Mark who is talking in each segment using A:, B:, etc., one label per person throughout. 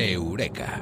A: Eureka.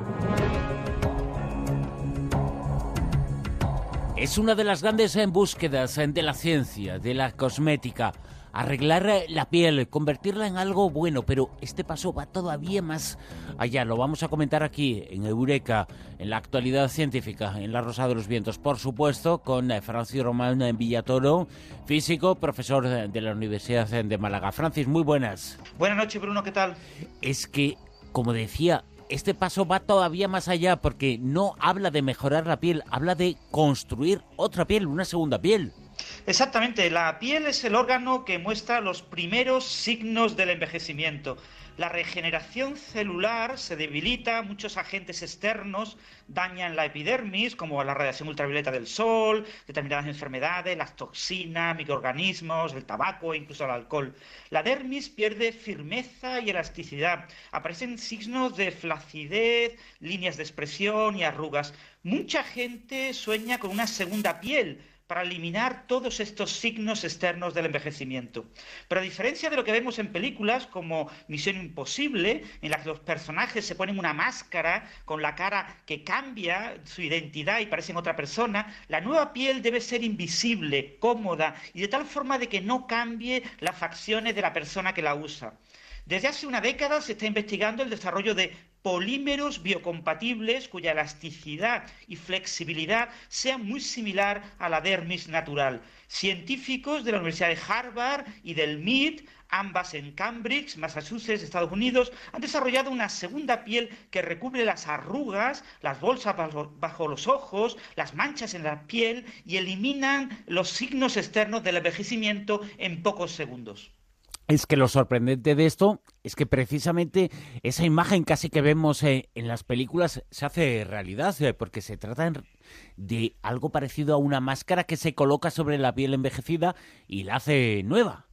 B: Es una de las grandes en búsquedas de la ciencia, de la cosmética. Arreglar la piel, convertirla en algo bueno, pero este paso va todavía más allá. Lo vamos a comentar aquí en Eureka, en la actualidad científica, en La Rosa de los Vientos, por supuesto, con Francis Román Villatoro, físico, profesor de la Universidad de Málaga. Francis, muy buenas.
C: Buenas noches, Bruno, ¿qué tal?
B: Es que, como decía, este paso va todavía más allá porque no habla de mejorar la piel, habla de construir otra piel, una segunda piel.
C: Exactamente, la piel es el órgano que muestra los primeros signos del envejecimiento. La regeneración celular se debilita, muchos agentes externos dañan la epidermis, como la radiación ultravioleta del sol, determinadas enfermedades, las toxinas, microorganismos, el tabaco e incluso el alcohol. La dermis pierde firmeza y elasticidad. Aparecen signos de flacidez, líneas de expresión y arrugas. Mucha gente sueña con una segunda piel para eliminar todos estos signos externos del envejecimiento. Pero a diferencia de lo que vemos en películas como Misión Imposible, en las que los personajes se ponen una máscara con la cara que cambia su identidad y parecen otra persona, la nueva piel debe ser invisible, cómoda y de tal forma de que no cambie las facciones de la persona que la usa. Desde hace una década se está investigando el desarrollo de polímeros biocompatibles cuya elasticidad y flexibilidad sea muy similar a la dermis natural. Científicos de la Universidad de Harvard y del MIT, ambas en Cambridge, Massachusetts, Estados Unidos, han desarrollado una segunda piel que recubre las arrugas, las bolsas bajo, los ojos, las manchas en la piel y eliminan los signos externos del envejecimiento en pocos segundos.
B: Es que lo sorprendente de esto es que precisamente esa imagen casi que vemos eh, en las películas se hace realidad, eh, porque se trata de algo parecido a una máscara que se coloca sobre la piel envejecida y la hace nueva.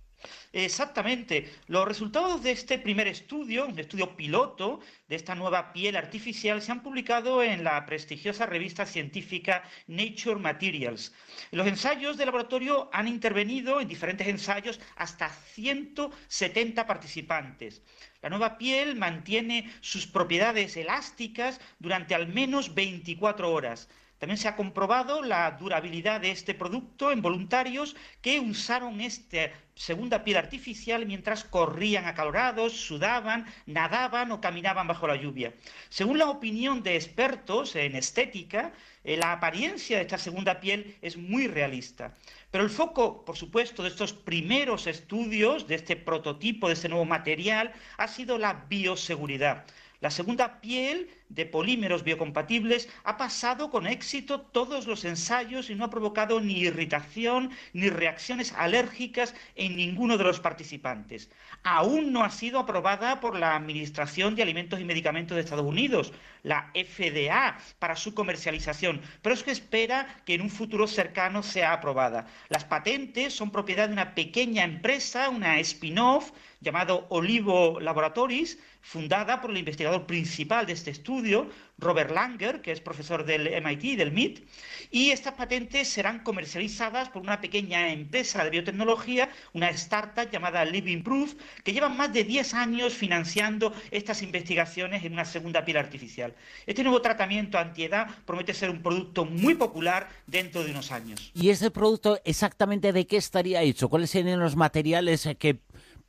C: Exactamente. Los resultados de este primer estudio, un estudio piloto de esta nueva piel artificial, se han publicado en la prestigiosa revista científica Nature Materials. Los ensayos de laboratorio han intervenido en diferentes ensayos hasta 170 participantes. La nueva piel mantiene sus propiedades elásticas durante al menos 24 horas. También se ha comprobado la durabilidad de este producto en voluntarios que usaron esta segunda piel artificial mientras corrían acalorados, sudaban, nadaban o caminaban bajo la lluvia. Según la opinión de expertos en estética, eh, la apariencia de esta segunda piel es muy realista. Pero el foco, por supuesto, de estos primeros estudios, de este prototipo, de este nuevo material, ha sido la bioseguridad. La segunda piel de polímeros biocompatibles ha pasado con éxito todos los ensayos y no ha provocado ni irritación ni reacciones alérgicas en ninguno de los participantes. Aún no ha sido aprobada por la Administración de Alimentos y Medicamentos de Estados Unidos, la FDA, para su comercialización, pero es que espera que en un futuro cercano sea aprobada. Las patentes son propiedad de una pequeña empresa, una spin-off, llamado Olivo Laboratories, fundada por el investigador principal de este estudio, Robert Langer, que es profesor del MIT, del MIT, y estas patentes serán comercializadas por una pequeña empresa de biotecnología, una startup llamada Living Proof, que lleva más de 10 años financiando estas investigaciones en una segunda piel artificial. Este nuevo tratamiento antiedad promete ser un producto muy popular dentro de unos años.
B: ¿Y ese producto exactamente de qué estaría hecho? ¿Cuáles serían los materiales que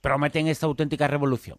B: prometen esta auténtica revolución?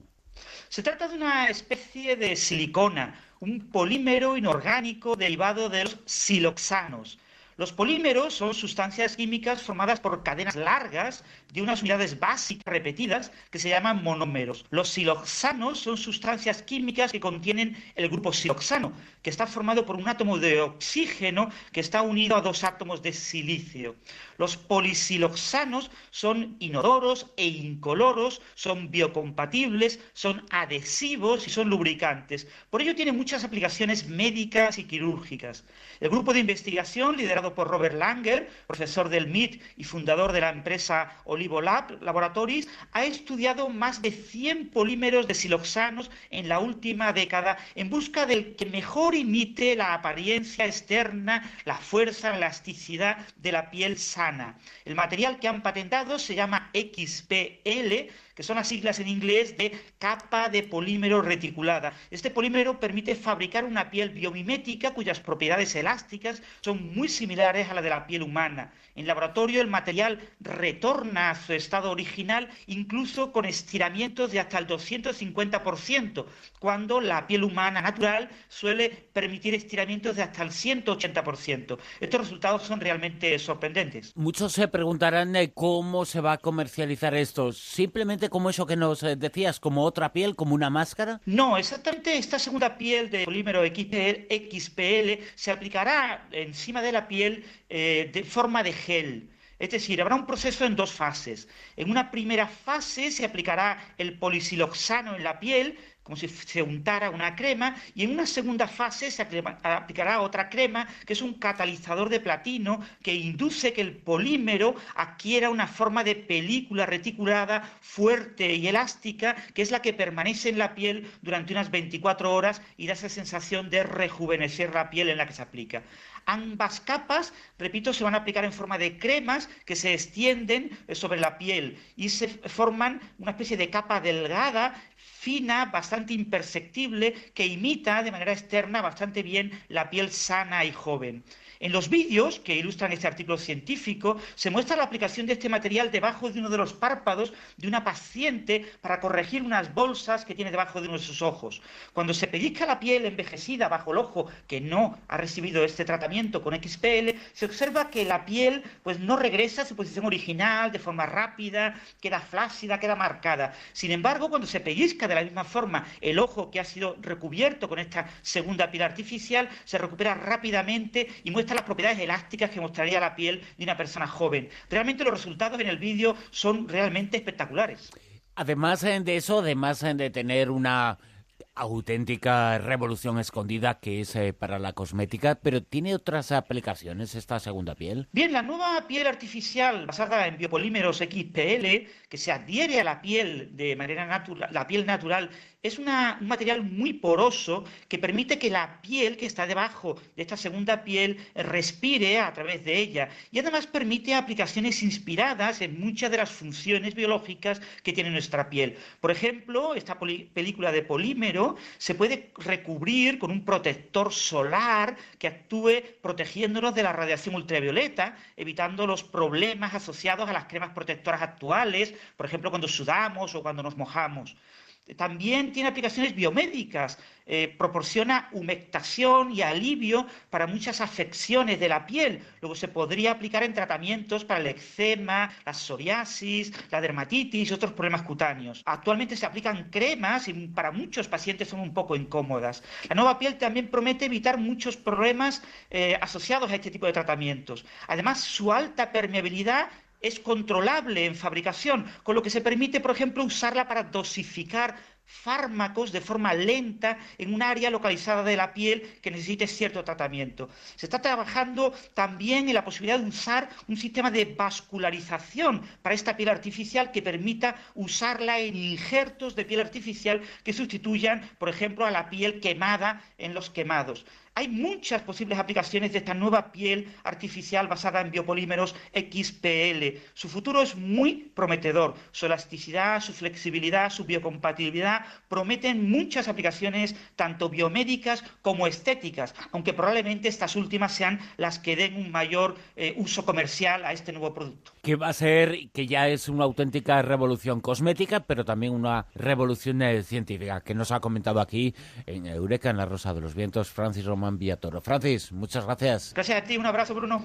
C: Se trata de una especie de silicona, un polímero inorgánico derivado de los siloxanos. Los polímeros son sustancias químicas formadas por cadenas largas de unas unidades básicas repetidas que se llaman monómeros. Los siloxanos son sustancias químicas que contienen el grupo siloxano, que está formado por un átomo de oxígeno que está unido a dos átomos de silicio. Los polisiloxanos son inodoros e incoloros, son biocompatibles, son adhesivos y son lubricantes. Por ello tiene muchas aplicaciones médicas y quirúrgicas. El grupo de investigación liderado por Robert Langer, profesor del MIT y fundador de la empresa Olivolab Laboratories, ha estudiado más de 100 polímeros de siloxanos en la última década en busca del que mejor imite la apariencia externa, la fuerza, la elasticidad de la piel sana. El material que han patentado se llama XPL, que son las siglas en inglés de capa de polímero reticulada. Este polímero permite fabricar una piel biomimética cuyas propiedades elásticas son muy similares a la de la piel humana. En laboratorio el material retorna a su estado original incluso con estiramientos de hasta el 250%, cuando la piel humana natural suele permitir estiramientos de hasta el 180%. Estos resultados son realmente sorprendentes.
B: Muchos se preguntarán eh, cómo se va a comercializar esto. Simplemente como eso que nos eh, decías, como otra piel, como una máscara?
C: No, exactamente esta segunda piel de polímero XPL, se aplicará encima de la piel eh, de forma de gel. Es decir, habrá un proceso en dos fases. En una primera fase se aplicará el polisiloxano en la piel, como si se untara una crema, y en una segunda fase se aplicará otra crema, que es un catalizador de platino que induce que el polímero adquiera una forma de película reticulada fuerte y elástica, que es la que permanece en la piel durante unas 24 horas y da esa sensación de rejuvenecer la piel en la que se aplica. Ambas capas, repito, se van a aplicar en forma de cremas que se extienden sobre la piel y se forman una especie de capa delgada fina, bastante imperceptible, que imita de manera externa bastante bien la piel sana y joven. En los vídeos que ilustran este artículo científico se muestra la aplicación de este material debajo de uno de los párpados de una paciente para corregir unas bolsas que tiene debajo de uno de sus ojos. Cuando se pellizca la piel envejecida bajo el ojo que no ha recibido este tratamiento con XPL, se observa que la piel pues no regresa a su posición original de forma rápida, queda flácida, queda marcada. Sin embargo, cuando se pellizca de la misma forma el ojo que ha sido recubierto con esta segunda piel artificial, se recupera rápidamente y muestra las propiedades elásticas que mostraría la piel de una persona joven. Realmente los resultados en el vídeo son realmente espectaculares.
B: Además eh, de eso, además eh, de tener una auténtica revolución escondida que es eh, para la cosmética, pero ¿tiene otras aplicaciones esta segunda piel?
C: Bien, la nueva piel artificial basada en biopolímeros XPL, que se adhiere a la piel de manera natural, la piel natural es un material muy poroso que permite que la piel que está debajo de esta segunda piel respire a través de ella y además permite aplicaciones inspiradas en muchas de las funciones biológicas que tiene nuestra piel. Por ejemplo, esta película de polímero se puede recubrir con un protector solar que actúe protegiéndonos de la radiación ultravioleta, evitando los problemas asociados a las cremas protectoras actuales, por ejemplo, cuando sudamos o cuando nos mojamos. También tiene aplicaciones biomédicas, eh, proporciona humectación y alivio para muchas afecciones de la piel. Luego se podría aplicar en tratamientos para el eczema, la psoriasis, la dermatitis y otros problemas cutáneos. Actualmente se aplican cremas y para muchos pacientes son un poco incómodas. La nueva piel también promete evitar muchos problemas eh, asociados a este tipo de tratamientos. Además, su alta permeabilidad es controlable en fabricación, con lo que se permite, por ejemplo, usarla para dosificar fármacos de forma lenta en un área localizada de la piel que necesite cierto tratamiento. Se está trabajando también en la posibilidad de usar un sistema de vascularización para esta piel artificial que permita usarla en injertos de piel artificial que sustituyan, por ejemplo, a la piel quemada en los quemados. Hay muchas posibles aplicaciones de esta nueva piel artificial basada en biopolímeros XPL. Su futuro es muy prometedor. Su elasticidad, su flexibilidad, su biocompatibilidad prometen muchas aplicaciones tanto biomédicas como estéticas, aunque probablemente estas últimas sean las que den un mayor eh, uso comercial a este nuevo producto.
B: Que va a ser, que ya es una auténtica revolución cosmética, pero también una revolución eh, científica, que nos ha comentado aquí en Eureka, en la Rosa de los Vientos, Francis Román Toro. Francis, muchas gracias.
C: Gracias a ti, un abrazo, Bruno.